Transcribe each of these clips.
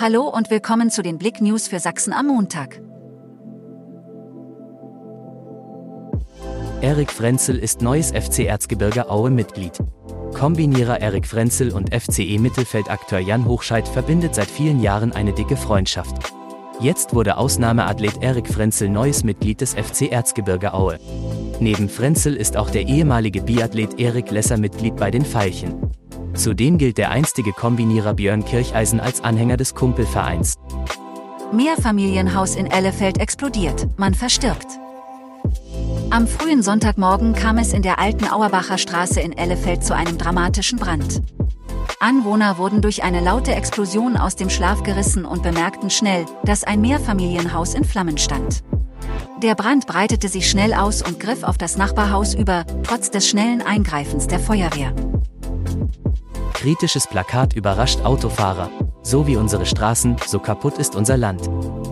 Hallo und willkommen zu den Blick News für Sachsen am Montag. Erik Frenzel ist neues FC Erzgebirge Aue Mitglied. Kombinierer Erik Frenzel und FCE Mittelfeldakteur Jan Hochscheid verbindet seit vielen Jahren eine dicke Freundschaft. Jetzt wurde Ausnahmeathlet Erik Frenzel neues Mitglied des FC Erzgebirge Aue. Neben Frenzel ist auch der ehemalige Biathlet Erik Lesser Mitglied bei den Veilchen. Zudem gilt der einstige Kombinierer Björn Kircheisen als Anhänger des Kumpelvereins. Mehrfamilienhaus in Ellefeld explodiert, man verstirbt. Am frühen Sonntagmorgen kam es in der alten Auerbacher Straße in Ellefeld zu einem dramatischen Brand. Anwohner wurden durch eine laute Explosion aus dem Schlaf gerissen und bemerkten schnell, dass ein Mehrfamilienhaus in Flammen stand. Der Brand breitete sich schnell aus und griff auf das Nachbarhaus über, trotz des schnellen Eingreifens der Feuerwehr. Kritisches Plakat überrascht Autofahrer. So wie unsere Straßen, so kaputt ist unser Land.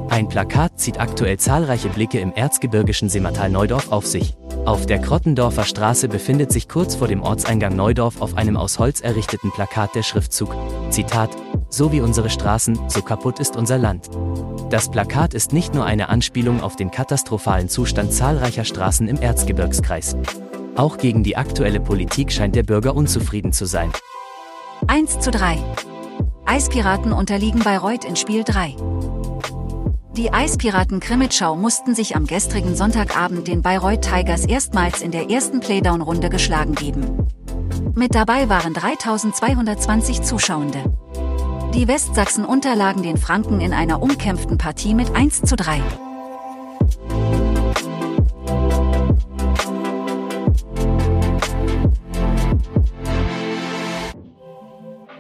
Ein Plakat zieht aktuell zahlreiche Blicke im erzgebirgischen Simmertal Neudorf auf sich. Auf der Krottendorfer Straße befindet sich kurz vor dem Ortseingang Neudorf auf einem aus Holz errichteten Plakat der Schriftzug, Zitat, so wie unsere Straßen, so kaputt ist unser Land. Das Plakat ist nicht nur eine Anspielung auf den katastrophalen Zustand zahlreicher Straßen im Erzgebirgskreis. Auch gegen die aktuelle Politik scheint der Bürger unzufrieden zu sein. 1 zu 3. Eispiraten unterliegen Bayreuth in Spiel 3. Die Eispiraten Krimitschau mussten sich am gestrigen Sonntagabend den Bayreuth Tigers erstmals in der ersten Playdown-Runde geschlagen geben. Mit dabei waren 3220 Zuschauende. Die Westsachsen unterlagen den Franken in einer umkämpften Partie mit 1 zu 3.